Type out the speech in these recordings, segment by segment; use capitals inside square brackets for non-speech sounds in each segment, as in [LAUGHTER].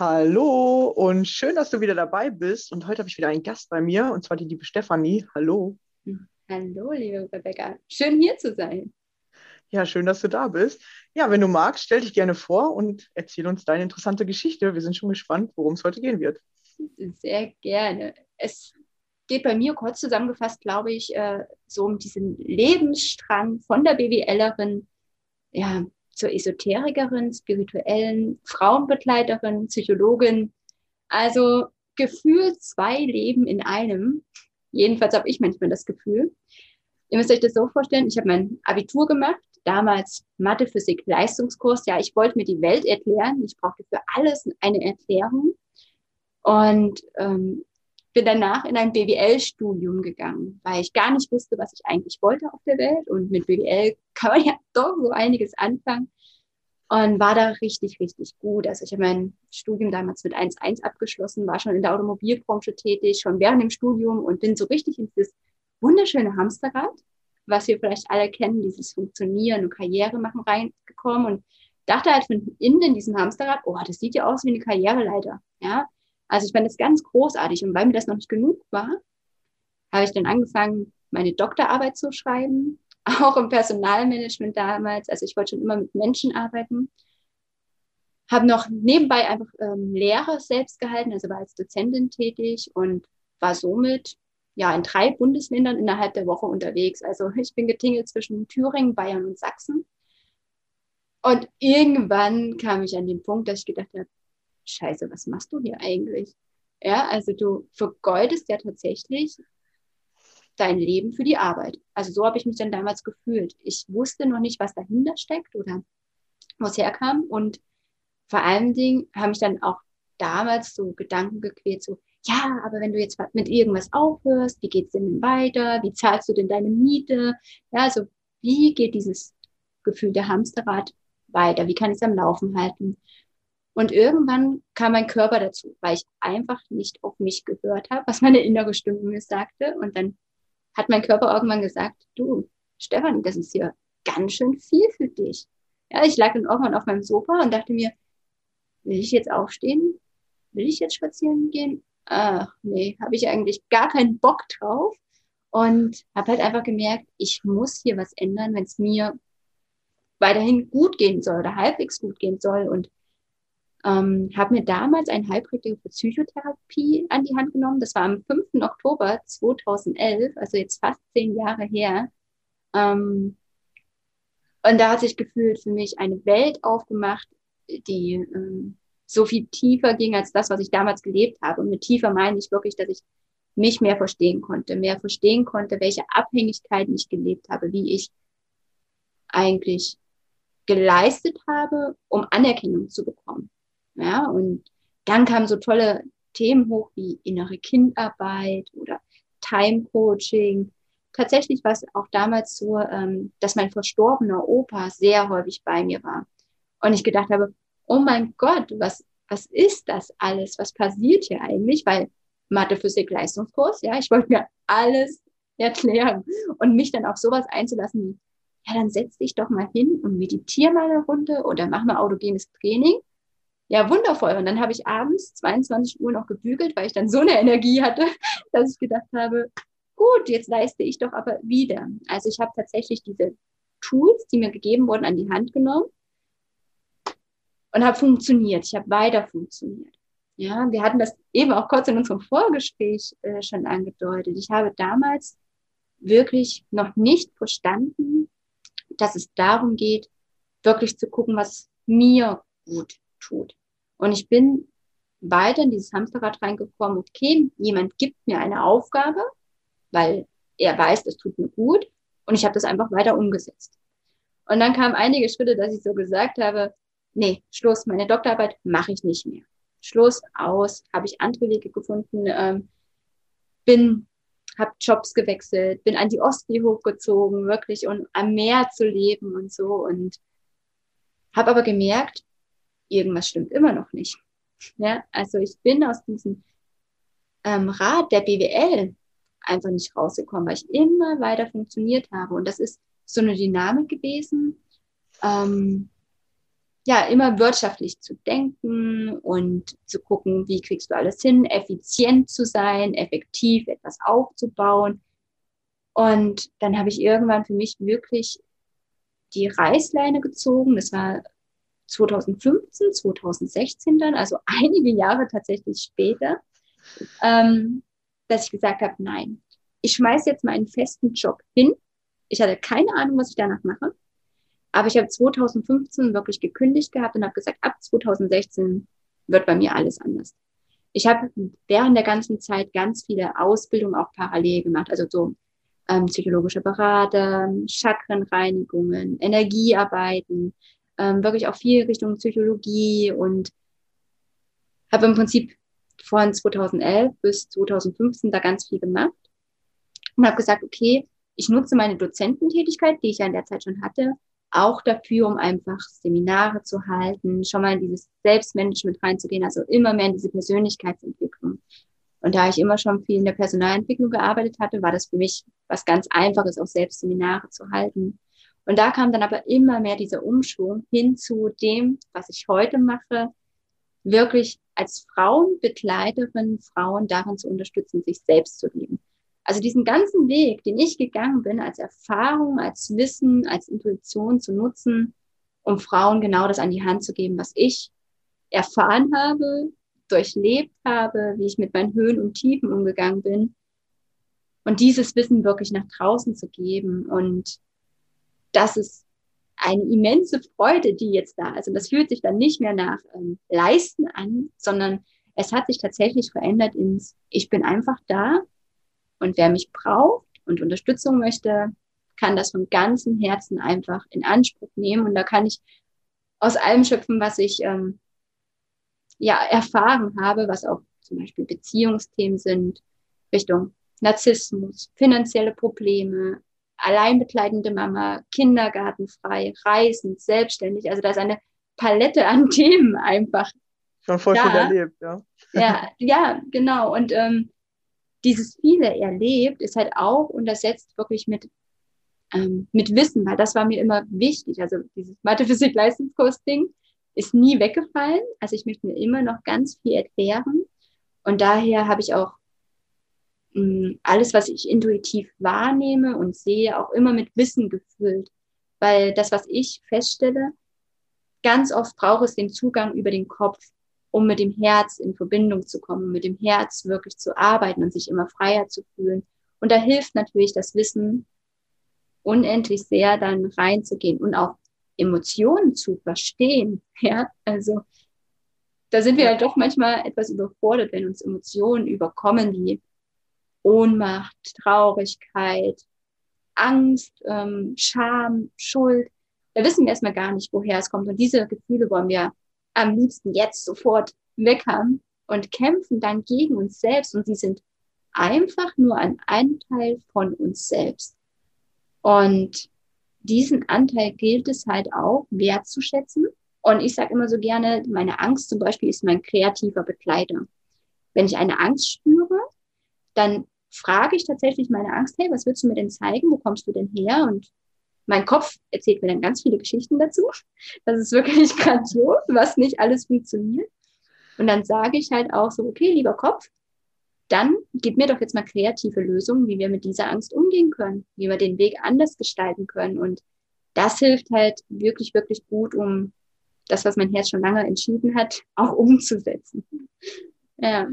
Hallo und schön, dass du wieder dabei bist. Und heute habe ich wieder einen Gast bei mir, und zwar die liebe Stefanie. Hallo. Hallo, liebe Rebecca. Schön hier zu sein. Ja, schön, dass du da bist. Ja, wenn du magst, stell dich gerne vor und erzähl uns deine interessante Geschichte. Wir sind schon gespannt, worum es heute gehen wird. Sehr gerne. Es geht bei mir kurz zusammengefasst, glaube ich, äh, so um diesen Lebensstrang von der BWLerin ja, zur Esoterikerin, spirituellen Frauenbegleiterin, Psychologin. Also gefühlt zwei Leben in einem. Jedenfalls habe ich manchmal das Gefühl. Ihr müsst euch das so vorstellen, ich habe mein Abitur gemacht, damals Mathe, Physik, Leistungskurs. Ja, ich wollte mir die Welt erklären. Ich brauchte für alles eine Erklärung. Und ähm, bin danach in ein BWL-Studium gegangen, weil ich gar nicht wusste, was ich eigentlich wollte auf der Welt. Und mit BWL kann man [LAUGHS] ja doch so einiges anfangen. Und war da richtig, richtig gut. Also ich habe mein Studium damals mit 1.1 abgeschlossen, war schon in der Automobilbranche tätig, schon während dem Studium und bin so richtig in dieses wunderschöne Hamsterrad, was wir vielleicht alle kennen, dieses Funktionieren und Karriere machen reingekommen und dachte halt von innen in diesem Hamsterrad, oh, das sieht ja aus wie eine Karriereleiter. Ja, also ich fand das ganz großartig. Und weil mir das noch nicht genug war, habe ich dann angefangen, meine Doktorarbeit zu schreiben, [LAUGHS] auch im Personalmanagement damals. Also ich wollte schon immer mit Menschen arbeiten. Habe noch nebenbei einfach ähm, Lehre selbst gehalten, also war als Dozentin tätig und war somit ja in drei Bundesländern innerhalb der Woche unterwegs. Also [LAUGHS] ich bin getingelt zwischen Thüringen, Bayern und Sachsen. Und irgendwann kam ich an den Punkt, dass ich gedacht habe, Scheiße, was machst du hier eigentlich? Ja, also du vergeudest ja tatsächlich dein Leben für die Arbeit. Also so habe ich mich dann damals gefühlt. Ich wusste noch nicht, was dahinter steckt oder wo es herkam. Und vor allen Dingen haben mich dann auch damals so Gedanken gequält, so, ja, aber wenn du jetzt mit irgendwas aufhörst, wie geht es denn weiter? Wie zahlst du denn deine Miete? Ja, also wie geht dieses Gefühl der Hamsterrad weiter? Wie kann ich es am Laufen halten? Und irgendwann kam mein Körper dazu, weil ich einfach nicht auf mich gehört habe, was meine innere Stimme mir sagte. Und dann hat mein Körper irgendwann gesagt, du, Stefan, das ist hier ganz schön viel für dich. Ja, ich lag dann irgendwann auf meinem Sofa und dachte mir, will ich jetzt aufstehen? Will ich jetzt spazieren gehen? Ach, nee, habe ich eigentlich gar keinen Bock drauf. Und habe halt einfach gemerkt, ich muss hier was ändern, wenn es mir weiterhin gut gehen soll oder halbwegs gut gehen soll. Und ähm, habe mir damals ein Heilpraktiker für Psychotherapie an die Hand genommen. Das war am 5. Oktober 2011, also jetzt fast zehn Jahre her. Ähm, und da hat sich gefühlt für mich eine Welt aufgemacht, die ähm, so viel tiefer ging als das, was ich damals gelebt habe. Und mit tiefer meine ich wirklich, dass ich mich mehr verstehen konnte, mehr verstehen konnte, welche Abhängigkeiten ich gelebt habe, wie ich eigentlich geleistet habe, um Anerkennung zu bekommen. Ja, und dann kamen so tolle Themen hoch wie innere Kindarbeit oder Time Coaching. Tatsächlich war es auch damals so, ähm, dass mein verstorbener Opa sehr häufig bei mir war. Und ich gedacht habe, oh mein Gott, was, was ist das alles? Was passiert hier eigentlich? Weil Mathe, Physik, Leistungskurs, ja, ich wollte mir alles erklären und mich dann auf sowas einzulassen wie, ja, dann setz dich doch mal hin und meditiere mal eine Runde oder mach mal autogenes Training ja, wundervoll. Und dann habe ich abends 22 Uhr noch gebügelt, weil ich dann so eine Energie hatte, [LAUGHS] dass ich gedacht habe, gut, jetzt leiste ich doch aber wieder. Also ich habe tatsächlich diese Tools, die mir gegeben wurden, an die Hand genommen und habe funktioniert. Ich habe weiter funktioniert. Ja, wir hatten das eben auch kurz in unserem Vorgespräch äh, schon angedeutet. Ich habe damals wirklich noch nicht verstanden, dass es darum geht, wirklich zu gucken, was mir gut tut. Und ich bin weiter in dieses Hamsterrad reingekommen, okay, jemand gibt mir eine Aufgabe, weil er weiß, das tut mir gut. Und ich habe das einfach weiter umgesetzt. Und dann kamen einige Schritte, dass ich so gesagt habe, nee, Schluss, meine Doktorarbeit mache ich nicht mehr. Schluss, aus, habe ich andere Wege gefunden, ähm, bin, habe Jobs gewechselt, bin an die Ostsee hochgezogen, wirklich, um am Meer zu leben und so. Und habe aber gemerkt, irgendwas stimmt immer noch nicht. Ja, also ich bin aus diesem ähm, Rad der BWL einfach nicht rausgekommen, weil ich immer weiter funktioniert habe. Und das ist so eine Dynamik gewesen, ähm, ja, immer wirtschaftlich zu denken und zu gucken, wie kriegst du alles hin, effizient zu sein, effektiv etwas aufzubauen. Und dann habe ich irgendwann für mich wirklich die Reißleine gezogen. Das war 2015, 2016 dann, also [LAUGHS] einige Jahre tatsächlich später, ähm, dass ich gesagt habe, nein, ich schmeiße jetzt meinen festen Job hin. Ich hatte keine Ahnung, was ich danach mache. Aber ich habe 2015 wirklich gekündigt gehabt und habe gesagt, ab 2016 wird bei mir alles anders. Ich habe während der ganzen Zeit ganz viele Ausbildungen auch parallel gemacht, also so ähm, psychologische Berater, Chakrenreinigungen, Energiearbeiten, ähm, wirklich auch viel Richtung Psychologie und habe im Prinzip von 2011 bis 2015 da ganz viel gemacht und habe gesagt, okay, ich nutze meine Dozententätigkeit, die ich ja in der Zeit schon hatte, auch dafür, um einfach Seminare zu halten, schon mal in dieses Selbstmanagement reinzugehen, also immer mehr in diese Persönlichkeitsentwicklung. Und da ich immer schon viel in der Personalentwicklung gearbeitet hatte, war das für mich was ganz Einfaches, auch selbst Seminare zu halten. Und da kam dann aber immer mehr dieser Umschwung hin zu dem, was ich heute mache, wirklich als Frauenbegleiterin Frauen darin zu unterstützen, sich selbst zu lieben. Also diesen ganzen Weg, den ich gegangen bin, als Erfahrung, als Wissen, als Intuition zu nutzen, um Frauen genau das an die Hand zu geben, was ich erfahren habe, durchlebt habe, wie ich mit meinen Höhen und Tiefen umgegangen bin. Und dieses Wissen wirklich nach draußen zu geben und das ist eine immense Freude, die jetzt da ist. Und das fühlt sich dann nicht mehr nach ähm, Leisten an, sondern es hat sich tatsächlich verändert ins, ich bin einfach da und wer mich braucht und Unterstützung möchte, kann das von ganzem Herzen einfach in Anspruch nehmen. Und da kann ich aus allem schöpfen, was ich ähm, ja erfahren habe, was auch zum Beispiel Beziehungsthemen sind, Richtung Narzissmus, finanzielle Probleme, alleinbegleitende Mama, kindergartenfrei, reisend, selbstständig. Also da ist eine Palette an [LAUGHS] Themen einfach Schon voll viel erlebt, ja. Ja, [LAUGHS] ja, genau. Und ähm, dieses viele erlebt ist halt auch untersetzt wirklich mit, ähm, mit Wissen, weil das war mir immer wichtig. Also dieses Mathe-Physik-Leistungskurs-Ding ist nie weggefallen. Also ich möchte mir immer noch ganz viel erklären. Und daher habe ich auch alles, was ich intuitiv wahrnehme und sehe, auch immer mit Wissen gefüllt. Weil das, was ich feststelle, ganz oft braucht es den Zugang über den Kopf um mit dem Herz in Verbindung zu kommen, mit dem Herz wirklich zu arbeiten und sich immer freier zu fühlen. Und da hilft natürlich das Wissen unendlich sehr, dann reinzugehen und auch Emotionen zu verstehen. [LAUGHS] Ja, also da sind wir ja doch manchmal etwas überfordert, wenn uns Emotionen überkommen, wie Ohnmacht, Traurigkeit, Angst, ähm, Scham, Schuld. Da wissen wir erstmal gar nicht, woher es kommt. Und diese Gefühle wollen wir am liebsten jetzt sofort haben und kämpfen dann gegen uns selbst und sie sind einfach nur ein Anteil von uns selbst. Und diesen Anteil gilt es halt auch wertzuschätzen. Und ich sage immer so gerne, meine Angst zum Beispiel ist mein kreativer Begleiter. Wenn ich eine Angst spüre, dann frage ich tatsächlich meine Angst, hey, was willst du mir denn zeigen? Wo kommst du denn her? Und mein Kopf erzählt mir dann ganz viele Geschichten dazu. Das ist wirklich [LAUGHS] grandios, was nicht alles funktioniert. Und dann sage ich halt auch so, okay, lieber Kopf, dann gib mir doch jetzt mal kreative Lösungen, wie wir mit dieser Angst umgehen können, wie wir den Weg anders gestalten können. Und das hilft halt wirklich, wirklich gut, um das, was mein Herz schon lange entschieden hat, auch umzusetzen. Ja.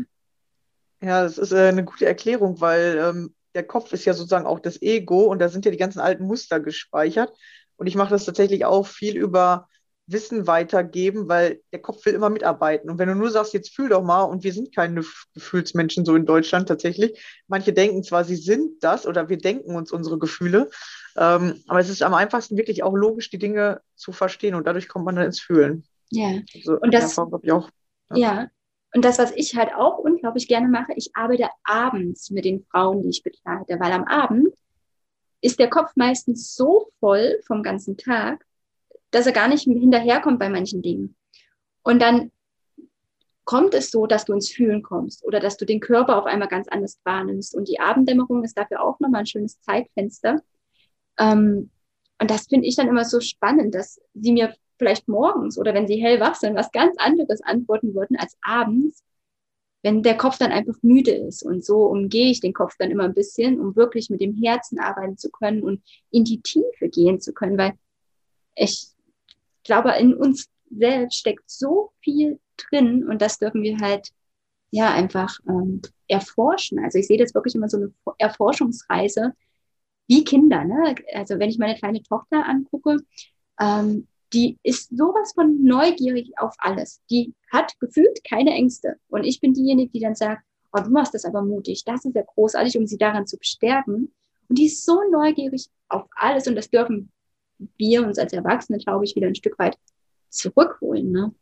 Ja, das ist äh, eine gute Erklärung, weil ähm, der Kopf ist ja sozusagen auch das Ego und da sind ja die ganzen alten Muster gespeichert. Und ich mache das tatsächlich auch viel über Wissen weitergeben, weil der Kopf will immer mitarbeiten. Und wenn du nur sagst, jetzt fühl doch mal, und wir sind keine Gefühlsmenschen so in Deutschland tatsächlich. Manche denken zwar, sie sind das oder wir denken uns unsere Gefühle, ähm, aber es ist am einfachsten wirklich auch logisch, die Dinge zu verstehen und dadurch kommt man dann ins Fühlen. Ja. Also, und das, ich auch. Ja. ja. Und das, was ich halt auch unglaublich gerne mache, ich arbeite abends mit den Frauen, die ich begleite, weil am Abend ist der Kopf meistens so voll vom ganzen Tag, dass er gar nicht hinterherkommt bei manchen Dingen. Und dann kommt es so, dass du ins Fühlen kommst oder dass du den Körper auf einmal ganz anders wahrnimmst. Und die Abenddämmerung ist dafür auch nochmal ein schönes Zeitfenster. Ähm, und das finde ich dann immer so spannend, dass sie mir vielleicht morgens oder wenn sie hellwach sind, was ganz anderes antworten würden als abends, wenn der Kopf dann einfach müde ist. Und so umgehe ich den Kopf dann immer ein bisschen, um wirklich mit dem Herzen arbeiten zu können und in die Tiefe gehen zu können, weil ich glaube, in uns selbst steckt so viel drin und das dürfen wir halt ja einfach ähm, erforschen. Also ich sehe das wirklich immer so eine Erforschungsreise wie Kinder. Ne? Also wenn ich meine kleine Tochter angucke, ähm, die ist sowas von neugierig auf alles. Die hat gefühlt keine Ängste. Und ich bin diejenige, die dann sagt, oh, du machst das aber mutig, das ist ja großartig, um sie daran zu bestärken. Und die ist so neugierig auf alles und das dürfen wir uns als Erwachsene, glaube ich, wieder ein Stück weit zurückholen. Ne?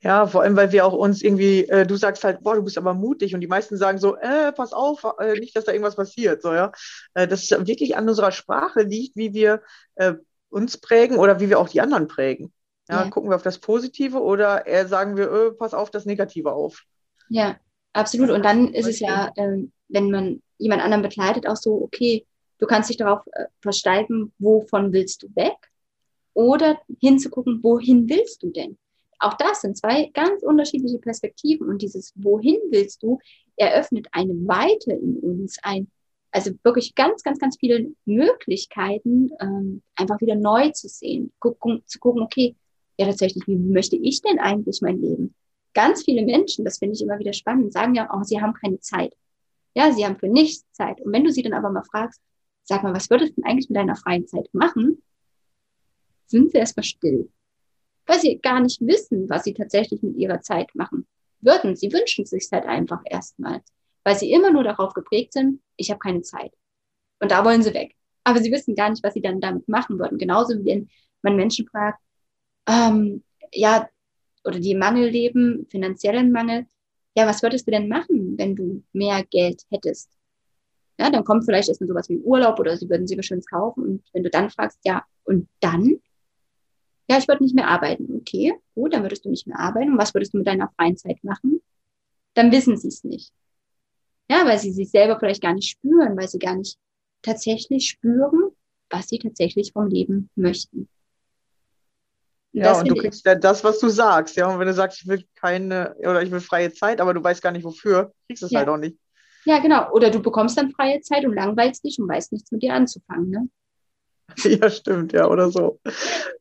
Ja, vor allem, weil wir auch uns irgendwie, äh, du sagst halt, boah, du bist aber mutig und die meisten sagen so, äh, pass auf, äh, nicht, dass da irgendwas passiert, so, ja. Äh, dass es wirklich an unserer Sprache liegt, wie wir äh, uns prägen oder wie wir auch die anderen prägen. Ja, ja. gucken wir auf das Positive oder eher sagen wir, öh, pass auf das Negative auf. Ja, absolut. Und dann ist es ja, äh, wenn man jemand anderen begleitet, auch so, okay, du kannst dich darauf äh, versteifen, wovon willst du weg? Oder hinzugucken, wohin willst du denn? Auch das sind zwei ganz unterschiedliche Perspektiven und dieses Wohin willst du eröffnet eine Weite in uns, ein also wirklich ganz, ganz, ganz viele Möglichkeiten, ähm, einfach wieder neu zu sehen, gucken, zu gucken, okay, ja tatsächlich, wie möchte ich denn eigentlich mein Leben? Ganz viele Menschen, das finde ich immer wieder spannend, sagen ja auch, sie haben keine Zeit. Ja, sie haben für nichts Zeit. Und wenn du sie dann aber mal fragst, sag mal, was würdest du denn eigentlich mit deiner freien Zeit machen? Sind sie erstmal still. Weil sie gar nicht wissen, was sie tatsächlich mit ihrer Zeit machen würden. Sie wünschen sich halt einfach erstmal weil sie immer nur darauf geprägt sind, ich habe keine Zeit. Und da wollen sie weg. Aber sie wissen gar nicht, was sie dann damit machen würden. Genauso wie wenn man Menschen fragt, ähm, ja, oder die Mangel leben, finanziellen Mangel, ja, was würdest du denn machen, wenn du mehr Geld hättest? Ja, dann kommt vielleicht erstmal sowas wie Urlaub oder sie würden sich was Schönes kaufen. Und wenn du dann fragst, ja, und dann? ja, ich würde nicht mehr arbeiten. Okay, gut, dann würdest du nicht mehr arbeiten. Und was würdest du mit deiner freien Zeit machen? Dann wissen sie es nicht. Ja, weil sie sich selber vielleicht gar nicht spüren, weil sie gar nicht tatsächlich spüren, was sie tatsächlich vom Leben möchten. Und ja, und du kriegst ja das, was du sagst, ja. Und wenn du sagst, ich will keine oder ich will freie Zeit, aber du weißt gar nicht wofür, kriegst du es ja. halt auch nicht. Ja, genau. Oder du bekommst dann freie Zeit und langweilst dich und weißt nichts mit dir anzufangen, ne? [LAUGHS] Ja, stimmt, ja, oder so.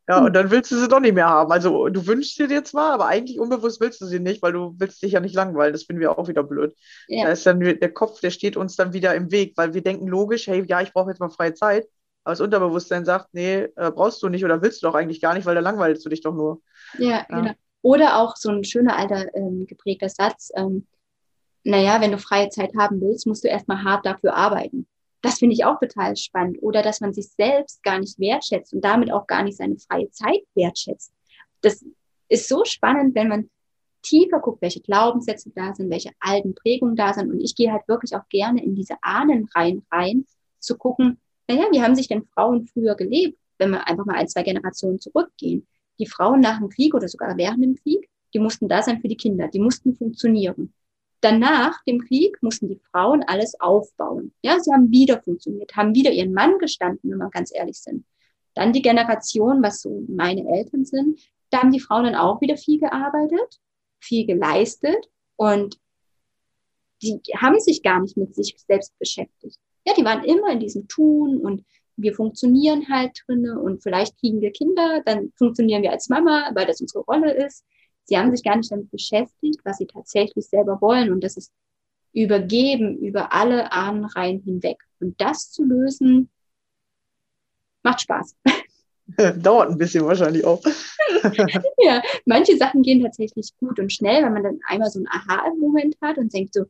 Ja, und dann willst du sie doch nicht mehr haben. Also du wünschst sie dir zwar, aber eigentlich unbewusst willst du sie nicht, weil du willst dich ja nicht langweilen. Das finden wir auch wieder blöd. Ja. Da ist dann der Kopf, der steht uns dann wieder im Weg, weil wir denken logisch, hey, ja, ich brauche jetzt mal freie Zeit. Aber das Unterbewusstsein sagt, nee, äh, brauchst du nicht oder willst du doch eigentlich gar nicht, weil da langweilst du dich doch nur. Ja, ja. genau. Oder auch so ein schöner alter ähm, geprägter Satz, ähm, naja, wenn du freie Zeit haben willst, musst du erstmal hart dafür arbeiten. Das finde ich auch total spannend. Oder dass man sich selbst gar nicht wertschätzt und damit auch gar nicht seine freie Zeit wertschätzt. Das ist so spannend, wenn man tiefer guckt, welche Glaubenssätze da sind, welche alten Prägungen da sind. Und ich gehe halt wirklich auch gerne in diese Ahnenreihen rein, zu gucken, naja, wie haben sich denn Frauen früher gelebt, wenn wir einfach mal ein, zwei Generationen zurückgehen? Die Frauen nach dem Krieg oder sogar während dem Krieg, die mussten da sein für die Kinder, die mussten funktionieren. Danach dem Krieg mussten die Frauen alles aufbauen. Ja, sie haben wieder funktioniert, haben wieder ihren Mann gestanden, wenn wir ganz ehrlich sind. Dann die Generation, was so meine Eltern sind, da haben die Frauen dann auch wieder viel gearbeitet, viel geleistet und die haben sich gar nicht mit sich selbst beschäftigt. Ja, die waren immer in diesem Tun und wir funktionieren halt drinne und vielleicht kriegen wir Kinder, dann funktionieren wir als Mama, weil das unsere Rolle ist. Sie haben sich gar nicht damit beschäftigt, was sie tatsächlich selber wollen. Und das ist übergeben über alle Ahnenreihen hinweg. Und das zu lösen, macht Spaß. [LAUGHS] [LAUGHS] Dauert ein bisschen wahrscheinlich auch. [LAUGHS] ja, manche Sachen gehen tatsächlich gut und schnell, wenn man dann einmal so einen Aha-Moment hat und denkt so,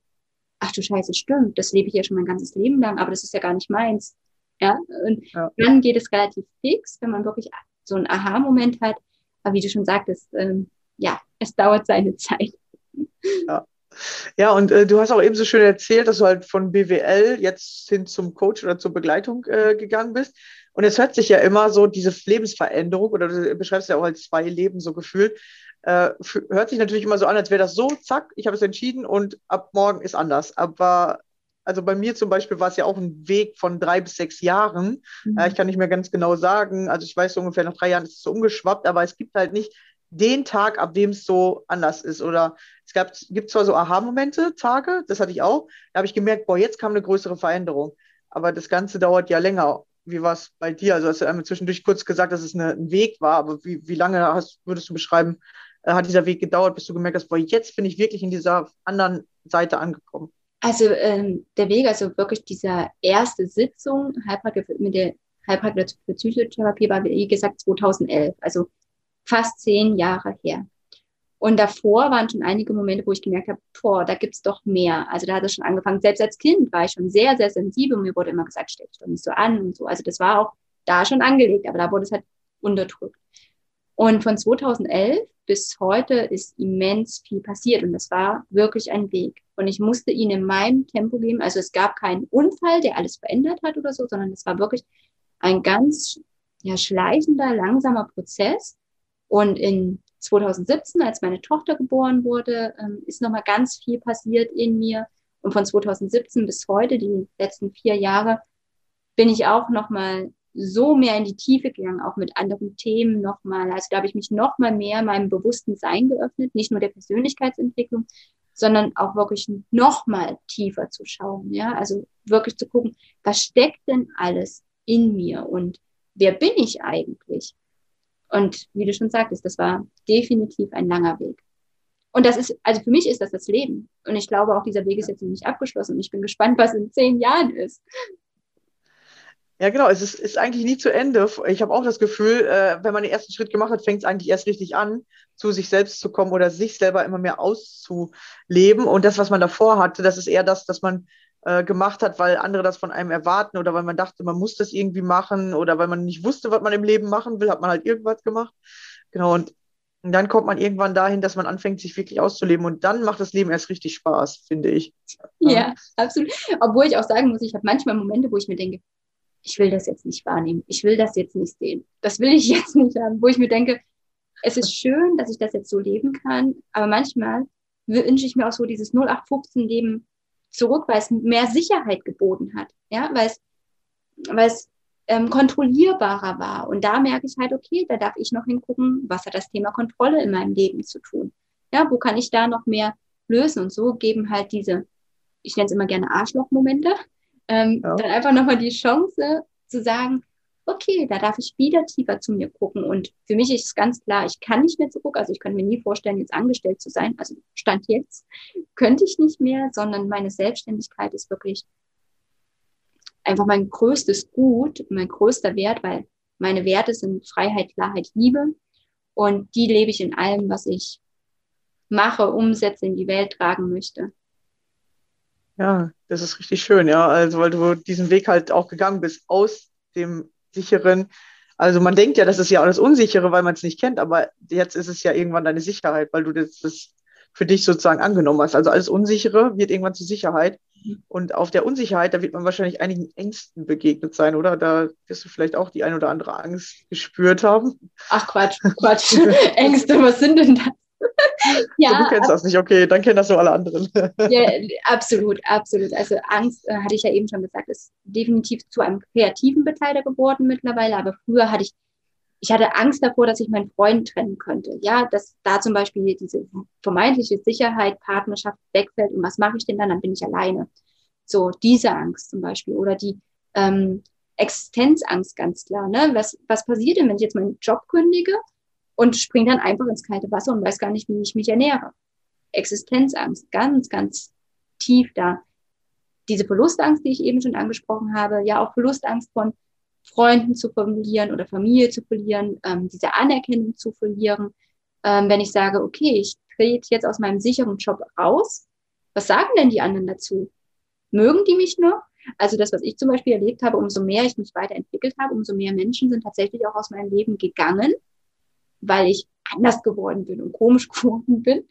ach du Scheiße, stimmt, das lebe ich ja schon mein ganzes Leben lang, aber das ist ja gar nicht meins. Ja, und ja. dann geht es relativ fix, wenn man wirklich so einen Aha-Moment hat. Aber wie du schon sagtest, ähm, ja, es dauert seine Zeit. Ja. Ja, und äh, du hast auch eben so schön erzählt, dass du halt von BWL jetzt hin zum Coach oder zur Begleitung äh, gegangen bist. Und es hört sich ja immer so, diese Lebensveränderung, oder du beschreibst ja auch als zwei Leben so gefühlt, äh, hört sich natürlich immer so an, als wäre das so, zack, ich habe es entschieden und ab morgen ist anders. Aber also bei mir zum Beispiel war es ja auch ein Weg von drei bis sechs Jahren. Mhm. ich kann nicht mehr ganz genau sagen. Also ich weiß so ungefähr nach drei Jahren ist es so umgeschwappt, aber es gibt halt nicht den Tag, ab dem es so anders ist. Oder es gab, gibt zwar so Aha-Momente, Tage, das hatte ich auch, da habe ich gemerkt, boah, jetzt kam eine größere Veränderung. Aber das Ganze dauert ja länger. Wie war es bei dir? Also hast du einmal zwischendurch kurz gesagt, dass es eine, ein Weg war, aber wie, wie lange hast, würdest du beschreiben, äh, hat dieser Weg gedauert, bis du gemerkt hast, boah, jetzt bin ich wirklich in dieser anderen Seite angekommen? Also ähm, der Weg, also wirklich dieser erste Sitzung mit der Heilpraktiker für Psychotherapie war, wie gesagt, 2011. Also fast zehn Jahre her. Und davor waren schon einige Momente, wo ich gemerkt habe, boah, da gibt's doch mehr. Also da hat es schon angefangen. Selbst als Kind war ich schon sehr, sehr sensibel. Mir wurde immer gesagt, stell dich doch nicht so an und so. Also das war auch da schon angelegt, aber da wurde es halt unterdrückt. Und von 2011 bis heute ist immens viel passiert und das war wirklich ein Weg. Und ich musste ihn in meinem Tempo geben. Also es gab keinen Unfall, der alles verändert hat oder so, sondern es war wirklich ein ganz ja, schleichender, langsamer Prozess, und in 2017, als meine Tochter geboren wurde, ähm, ist nochmal ganz viel passiert in mir. Und von 2017 bis heute, die letzten vier Jahre, bin ich auch nochmal so mehr in die Tiefe gegangen, auch mit anderen Themen nochmal. Also da habe ich mich nochmal mehr meinem bewussten Sein geöffnet, nicht nur der Persönlichkeitsentwicklung, sondern auch wirklich nochmal tiefer zu schauen. Ja, also wirklich zu gucken, was steckt denn alles in mir und wer bin ich eigentlich? Und wie du schon sagtest, das war definitiv ein langer Weg. Und das ist, also für mich ist das das Leben. Und ich glaube auch, dieser Weg ist jetzt noch nicht abgeschlossen. Und ich bin gespannt, was in zehn Jahren ist. Ja, genau. Es ist, ist eigentlich nie zu Ende. Ich habe auch das Gefühl, äh, wenn man den ersten Schritt gemacht hat, fängt es eigentlich erst richtig an, zu sich selbst zu kommen oder sich selber immer mehr auszuleben. Und das, was man davor hatte, das ist eher das, dass man äh, gemacht hat, weil andere das von einem erwarten oder weil man dachte, man muss das irgendwie machen oder weil man nicht wusste, was man im Leben machen will, hat man halt irgendwas gemacht. Genau, und, und dann kommt man irgendwann dahin, dass man anfängt, sich wirklich auszuleben und dann macht das Leben erst richtig Spaß, finde ich. Ja, absolut. Obwohl ich auch sagen muss, ich habe manchmal Momente, wo ich mir denke, ich will das jetzt nicht wahrnehmen, ich will das jetzt nicht sehen, das will ich [LAUGHS] jetzt nicht haben, wo ich mir denke, es ist schön, dass ich das jetzt so leben kann, aber manchmal wünsche ich mir auch so dieses 0815-Leben zurück, weil es mehr Sicherheit geboten hat, ja, weil es, weil es ähm, kontrollierbarer war. Und da merke ich halt, okay, da darf ich noch hingucken, was hat das Thema Kontrolle in meinem Leben zu tun? Ja, wo kann ich da noch mehr lösen? Und so geben halt diese, ich nenne es immer gerne Arschloch-Momente, ähm, ja. dann einfach nochmal die Chance zu sagen, okay, da darf ich wieder tiefer zu mir gucken. Und für mich ist es ganz klar, ich kann nicht mehr zurück. Also ich kann mir nie vorstellen, jetzt angestellt zu sein. Also Stand jetzt könnte ich nicht mehr, sondern meine Selbstständigkeit ist wirklich einfach mein größtes Gut, mein größter Wert, weil meine Werte sind Freiheit, Klarheit, Liebe. Und die lebe ich in allem, was ich mache, umsetze, in die Welt tragen möchte. Ja, das ist richtig schön, ja. Also, weil du diesen Weg halt auch gegangen bist aus dem sicheren. Also, man denkt ja, das ist ja alles Unsichere, weil man es nicht kennt, aber jetzt ist es ja irgendwann deine Sicherheit, weil du das, das für dich sozusagen angenommen hast. Also, alles Unsichere wird irgendwann zur Sicherheit. Und auf der Unsicherheit, da wird man wahrscheinlich einigen Ängsten begegnet sein, oder? Da wirst du vielleicht auch die ein oder andere Angst gespürt haben. Ach Quatsch, Quatsch. [LAUGHS] Ängste, was sind denn das? [LAUGHS] ja, du kennst das nicht, okay, dann kennen das so alle anderen. ja, [LAUGHS] absolut, absolut. Also Angst, äh, hatte ich ja eben schon gesagt, ist definitiv zu einem kreativen Beteiligter geworden mittlerweile, aber früher hatte ich, ich hatte Angst davor, dass ich meinen Freund trennen könnte. Ja, dass da zum Beispiel diese vermeintliche Sicherheit, Partnerschaft wegfällt und was mache ich denn dann? Dann bin ich alleine. So, diese Angst zum Beispiel oder die ähm, Existenzangst ganz klar. Ne? Was, was passiert denn, wenn ich jetzt meinen Job kündige und springe dann einfach ins kalte Wasser und weiß gar nicht, wie ich mich ernähre. Existenzangst, ganz, ganz tief da. Diese Verlustangst, die ich eben schon angesprochen habe, ja auch Verlustangst von Freunden zu verlieren oder Familie zu verlieren, ähm, diese Anerkennung zu verlieren. Ähm, wenn ich sage, okay, ich trete jetzt aus meinem sicheren Job raus, was sagen denn die anderen dazu? Mögen die mich noch? Also das, was ich zum Beispiel erlebt habe, umso mehr ich mich weiterentwickelt habe, umso mehr Menschen sind tatsächlich auch aus meinem Leben gegangen, weil ich anders geworden bin und komisch [LAUGHS] geworden bin.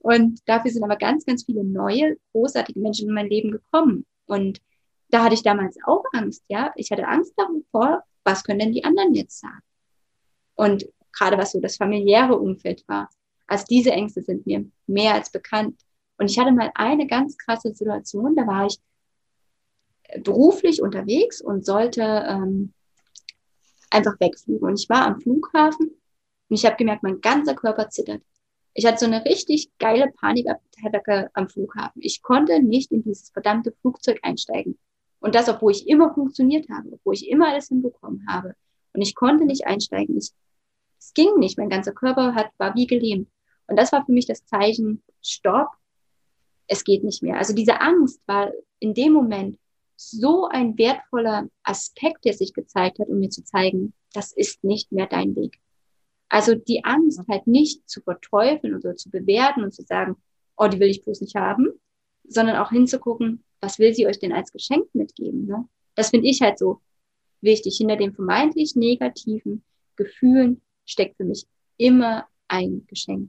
Und dafür sind aber ganz, ganz viele neue, großartige Menschen in mein Leben gekommen. Und da hatte ich damals auch Angst, ja. Ich hatte Angst davor, was können denn die anderen jetzt sagen? Und gerade was so das familiäre Umfeld war. Also diese Ängste sind mir mehr als bekannt. Und ich hatte mal eine ganz krasse Situation, da war ich beruflich unterwegs und sollte ähm, einfach wegfliegen. Und ich war am Flughafen und ich habe gemerkt, mein ganzer Körper zittert. Ich hatte so eine richtig geile Panikattacke am Flughafen. Ich konnte nicht in dieses verdammte Flugzeug einsteigen. Und das, obwohl ich immer funktioniert habe, obwohl ich immer alles hinbekommen habe. Und ich konnte nicht einsteigen. Ich, es ging nicht. Mein ganzer Körper hat, war wie gelähmt. Und das war für mich das Zeichen, stopp, es geht nicht mehr. Also diese Angst war in dem Moment so ein wertvoller Aspekt, der sich gezeigt hat, um mir zu zeigen, das ist nicht mehr dein Weg. Also die Angst halt nicht zu verteufeln oder zu bewerten und zu sagen, oh, die will ich bloß nicht haben, sondern auch hinzugucken, was will sie euch denn als Geschenk mitgeben? Ne? Das finde ich halt so wichtig. Hinter den vermeintlich negativen Gefühlen steckt für mich immer ein Geschenk.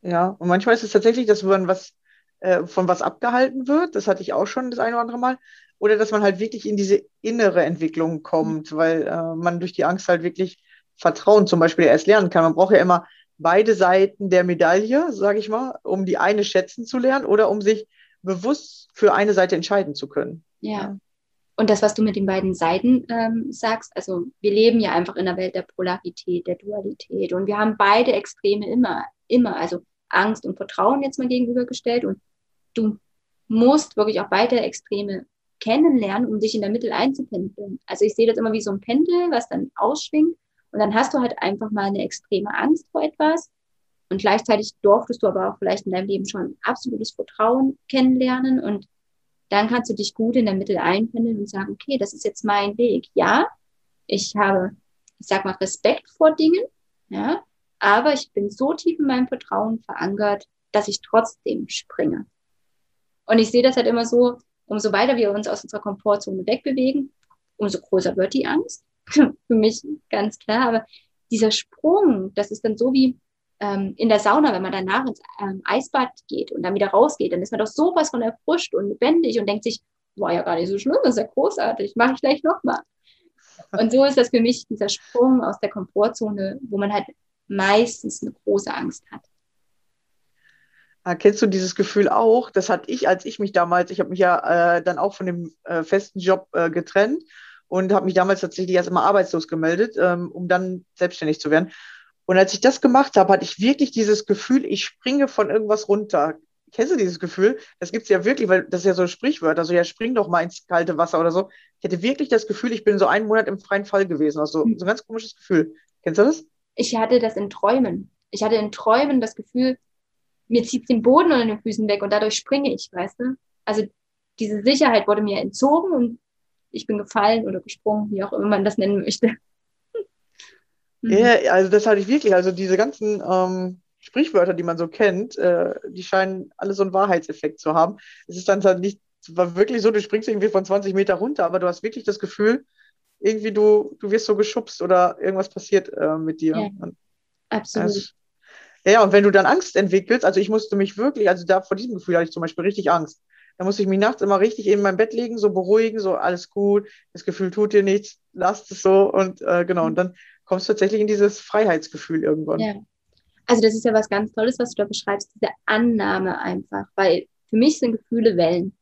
Ja, und manchmal ist es tatsächlich, dass man was äh, von was abgehalten wird. Das hatte ich auch schon das eine oder andere Mal. Oder dass man halt wirklich in diese innere Entwicklung kommt, mhm. weil äh, man durch die Angst halt wirklich Vertrauen zum Beispiel erst lernen kann. Man braucht ja immer beide Seiten der Medaille, sage ich mal, um die eine schätzen zu lernen oder um sich bewusst für eine Seite entscheiden zu können. Ja. Und das, was du mit den beiden Seiten ähm, sagst, also wir leben ja einfach in der Welt der Polarität, der Dualität und wir haben beide Extreme immer, immer, also Angst und Vertrauen jetzt mal gegenübergestellt und du musst wirklich auch beide Extreme kennenlernen, um dich in der Mitte einzupendeln. Also ich sehe das immer wie so ein Pendel, was dann ausschwingt und dann hast du halt einfach mal eine extreme Angst vor etwas. Und gleichzeitig durftest du aber auch vielleicht in deinem Leben schon absolutes Vertrauen kennenlernen. Und dann kannst du dich gut in der Mitte einpendeln und sagen, okay, das ist jetzt mein Weg. Ja, ich habe, ich sag mal, Respekt vor Dingen, ja, aber ich bin so tief in meinem Vertrauen verankert, dass ich trotzdem springe. Und ich sehe das halt immer so, umso weiter wir uns aus unserer Komfortzone wegbewegen, umso größer wird die Angst. [LAUGHS] für mich ganz klar. Aber dieser Sprung, das ist dann so wie ähm, in der Sauna, wenn man danach ins ähm, Eisbad geht und dann wieder rausgeht, dann ist man doch sowas von erfrischt und lebendig und denkt sich, war ja gar nicht so schlimm, das ist ja großartig, mache ich gleich nochmal. [LAUGHS] Und so ist das für mich dieser Sprung aus der Komfortzone, wo man halt meistens eine große Angst hat. Ah, kennst du dieses Gefühl auch? Das hatte ich, als ich mich damals, ich habe mich ja äh, dann auch von dem äh, festen Job äh, getrennt und habe mich damals tatsächlich erst immer arbeitslos gemeldet, ähm, um dann selbstständig zu werden. Und als ich das gemacht habe, hatte ich wirklich dieses Gefühl, ich springe von irgendwas runter. Kennst du dieses Gefühl? Das gibt es ja wirklich, weil das ist ja so ein Sprichwort. Also ja, spring doch mal ins kalte Wasser oder so. Ich hatte wirklich das Gefühl, ich bin so einen Monat im freien Fall gewesen. Also so ein ganz komisches Gefühl. Kennst du das? Ich hatte das in Träumen. Ich hatte in Träumen das Gefühl, mir zieht den Boden unter den Füßen weg und dadurch springe ich, weißt du? Also diese Sicherheit wurde mir entzogen und ich bin gefallen oder gesprungen, wie auch immer man das nennen möchte. [LAUGHS] Ja, also das hatte ich wirklich. Also diese ganzen ähm, Sprichwörter, die man so kennt, äh, die scheinen alle so einen Wahrheitseffekt zu haben. Es ist dann halt nicht, es war wirklich so, du springst irgendwie von 20 Meter runter, aber du hast wirklich das Gefühl, irgendwie du, du wirst so geschubst oder irgendwas passiert äh, mit dir. Ja, absolut. Also, ja, und wenn du dann Angst entwickelst, also ich musste mich wirklich, also da vor diesem Gefühl hatte ich zum Beispiel richtig Angst. Da musste ich mich nachts immer richtig in mein Bett legen, so beruhigen, so alles gut, das Gefühl tut dir nichts, lasst es so und äh, genau. Und dann kommst du tatsächlich in dieses Freiheitsgefühl irgendwann. Ja. Also das ist ja was ganz Tolles, was du da beschreibst, diese Annahme einfach, weil für mich sind Gefühle Wellen.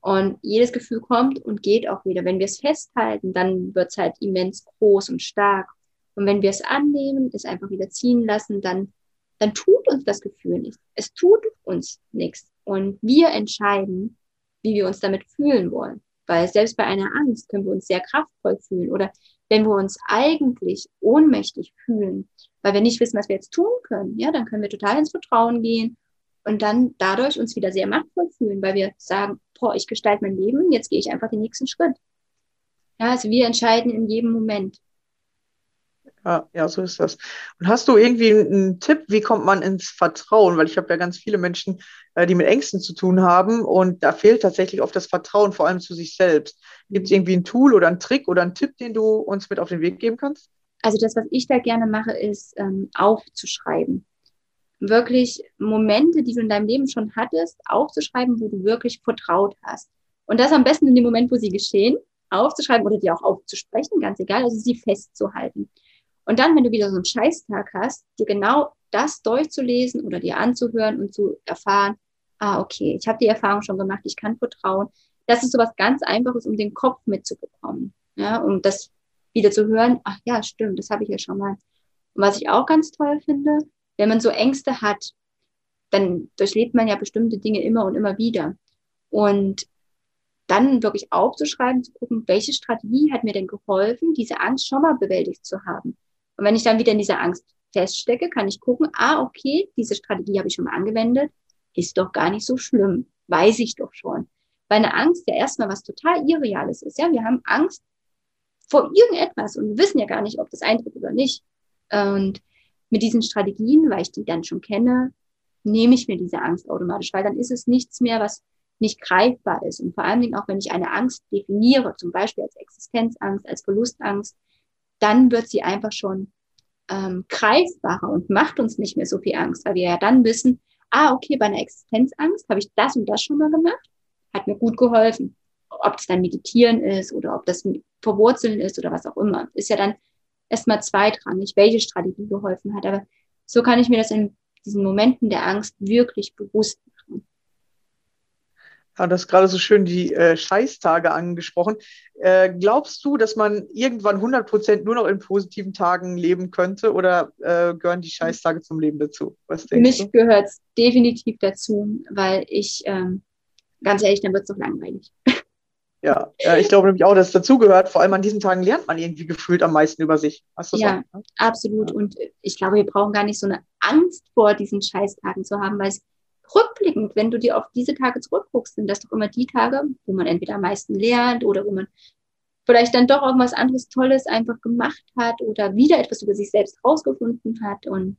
Und jedes Gefühl kommt und geht auch wieder. Wenn wir es festhalten, dann wird es halt immens groß und stark. Und wenn wir es annehmen, es einfach wieder ziehen lassen, dann dann tut uns das Gefühl nichts. Es tut uns nichts. Und wir entscheiden, wie wir uns damit fühlen wollen. Weil selbst bei einer Angst können wir uns sehr kraftvoll fühlen. Oder wenn wir uns eigentlich ohnmächtig fühlen, weil wir nicht wissen, was wir jetzt tun können, ja, dann können wir total ins Vertrauen gehen und dann dadurch uns wieder sehr machtvoll fühlen, weil wir sagen, boah, ich gestalte mein Leben, jetzt gehe ich einfach den nächsten Schritt. Ja, also wir entscheiden in jedem Moment. Ja, ja, so ist das. Und hast du irgendwie einen Tipp, wie kommt man ins Vertrauen? Weil ich habe ja ganz viele Menschen, äh, die mit Ängsten zu tun haben und da fehlt tatsächlich oft das Vertrauen, vor allem zu sich selbst. Gibt es irgendwie ein Tool oder einen Trick oder einen Tipp, den du uns mit auf den Weg geben kannst? Also das, was ich da gerne mache, ist ähm, aufzuschreiben. Wirklich Momente, die du in deinem Leben schon hattest, aufzuschreiben, wo du wirklich vertraut hast. Und das am besten in dem Moment, wo sie geschehen, aufzuschreiben oder die auch aufzusprechen, ganz egal, also sie festzuhalten. Und dann, wenn du wieder so einen Scheißtag hast, dir genau das durchzulesen oder dir anzuhören und zu erfahren, ah, okay, ich habe die Erfahrung schon gemacht, ich kann vertrauen. Das ist so was ganz Einfaches, um den Kopf mitzubekommen. Ja, um das wieder zu hören, ach ja, stimmt, das habe ich ja schon mal. Und was ich auch ganz toll finde, wenn man so Ängste hat, dann durchlebt man ja bestimmte Dinge immer und immer wieder. Und dann wirklich aufzuschreiben, zu gucken, welche Strategie hat mir denn geholfen, diese Angst schon mal bewältigt zu haben. Und wenn ich dann wieder in dieser Angst feststecke, kann ich gucken, ah, okay, diese Strategie habe ich schon mal angewendet, ist doch gar nicht so schlimm, weiß ich doch schon. Weil eine Angst ja erstmal was total Irreales ist. Ja, wir haben Angst vor irgendetwas und wissen ja gar nicht, ob das eintritt oder nicht. Und mit diesen Strategien, weil ich die dann schon kenne, nehme ich mir diese Angst automatisch, weil dann ist es nichts mehr, was nicht greifbar ist. Und vor allen Dingen auch, wenn ich eine Angst definiere, zum Beispiel als Existenzangst, als Verlustangst, dann wird sie einfach schon ähm, greifbarer und macht uns nicht mehr so viel Angst, weil wir ja dann wissen, ah, okay, bei einer Existenzangst habe ich das und das schon mal gemacht, hat mir gut geholfen. Ob das dann Meditieren ist oder ob das Verwurzeln ist oder was auch immer, ist ja dann erstmal zweitrangig, welche Strategie geholfen hat. Aber so kann ich mir das in diesen Momenten der Angst wirklich bewusst ja, das gerade so schön die äh, Scheißtage angesprochen. Äh, glaubst du, dass man irgendwann 100 Prozent nur noch in positiven Tagen leben könnte oder äh, gehören die Scheißtage zum Leben dazu? Was Für mich gehört es definitiv dazu, weil ich, ähm, ganz ehrlich, dann wird es doch langweilig. [LAUGHS] Ja, ich glaube nämlich auch, dass es dazugehört. Vor allem an diesen Tagen lernt man irgendwie gefühlt am meisten über sich. Hast du ja, auch, ne? absolut. Und ich glaube, wir brauchen gar nicht so eine Angst vor diesen Scheißtagen zu haben, weil es rückblickend, wenn du dir auf diese Tage zurückguckst, sind das doch immer die Tage, wo man entweder am meisten lernt oder wo man vielleicht dann doch irgendwas anderes Tolles einfach gemacht hat oder wieder etwas über sich selbst rausgefunden hat. Und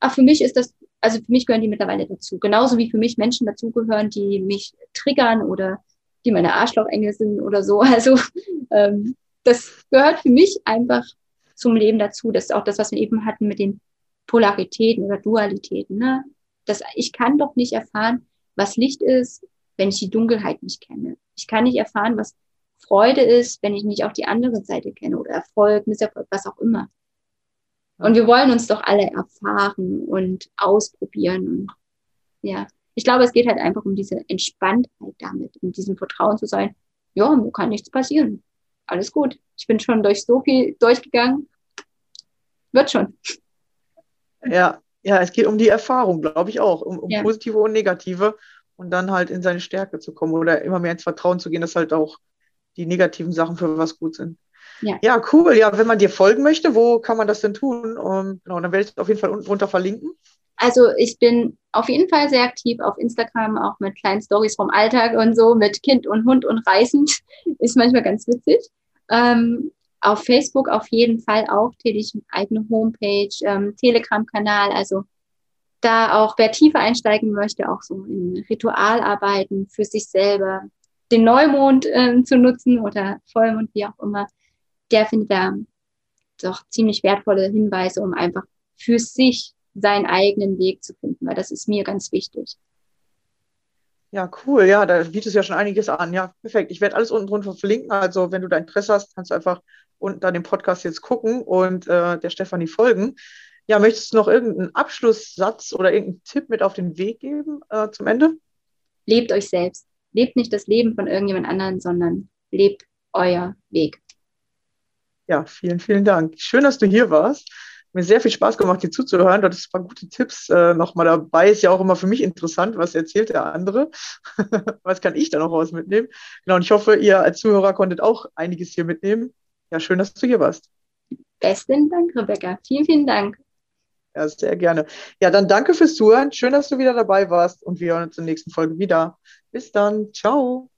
ach, für mich ist das, also für mich gehören die mittlerweile dazu. Genauso wie für mich Menschen dazugehören, die mich triggern oder die meine Arschlochengel sind oder so. [LAUGHS] Also ähm, das gehört für mich einfach zum Leben dazu. Das ist auch das, was wir eben hatten mit den Polaritäten oder Dualitäten. Ne? Dass ich kann doch nicht erfahren, was Licht ist, wenn ich die Dunkelheit nicht kenne. Ich kann nicht erfahren, was Freude ist, wenn ich nicht auch die andere Seite kenne oder Erfolg, Misserfolg, was auch immer. Und wir wollen uns doch alle erfahren und ausprobieren. ja, ich glaube, es geht halt einfach um diese Entspanntheit damit, um diesem Vertrauen zu sein. Ja, mir kann nichts passieren. Alles gut. Ich bin schon durch so viel durchgegangen. Wird schon. Ja, ja, es geht um die Erfahrung, glaube ich auch, um, um ja. positive und negative und dann halt in seine Stärke zu kommen oder immer mehr ins Vertrauen zu gehen, dass halt auch die negativen Sachen für was gut sind. Ja. ja, cool. Ja, wenn man dir folgen möchte, wo kann man das denn tun? Um, genau, dann werde ich es auf jeden Fall unten drunter verlinken. Also ich bin auf jeden Fall sehr aktiv auf Instagram, auch mit kleinen Stories vom Alltag und so, mit Kind und Hund und reißend. [LAUGHS] Ist manchmal ganz witzig. Ähm, auf Facebook auf jeden Fall auch tätig, eigene Homepage, ähm, Telegram-Kanal, also da auch, wer tiefer einsteigen möchte, auch so in Ritualarbeiten für sich selber, den Neumond äh, zu nutzen oder Vollmond, wie auch immer, der findet da doch ziemlich wertvolle Hinweise, um einfach für sich seinen eigenen Weg zu finden, weil das ist mir ganz wichtig. Ja, cool. Ja, da bietet es ja schon einiges an. Ja, perfekt. Ich werde alles unten drunter verlinken. Also, wenn du da Interesse hast, kannst du einfach unten an dem Podcast jetzt gucken und äh, der Stefanie folgen. Ja, möchtest du noch irgendeinen Abschlusssatz oder irgendeinen Tipp mit auf den Weg geben äh, zum Ende? Lebt euch selbst. Lebt nicht das Leben von irgendjemand anderen, sondern lebt euer Weg. Ja, vielen, vielen Dank. Schön, dass du hier warst. Mir sehr viel Spaß gemacht, dir zuzuhören. Du hattest ein paar gute Tipps äh, nochmal dabei. Ist ja auch immer für mich interessant, was erzählt der andere. [LAUGHS] was kann ich da noch raus mitnehmen? Genau, und ich hoffe, ihr als Zuhörer konntet auch einiges hier mitnehmen. Ja, schön, dass du hier warst. Besten Dank, Rebecca. Vielen, vielen Dank. Ja, sehr gerne. Ja, dann danke fürs Zuhören. Schön, dass du wieder dabei warst und wir hören uns in der nächsten Folge wieder. Bis dann. Ciao.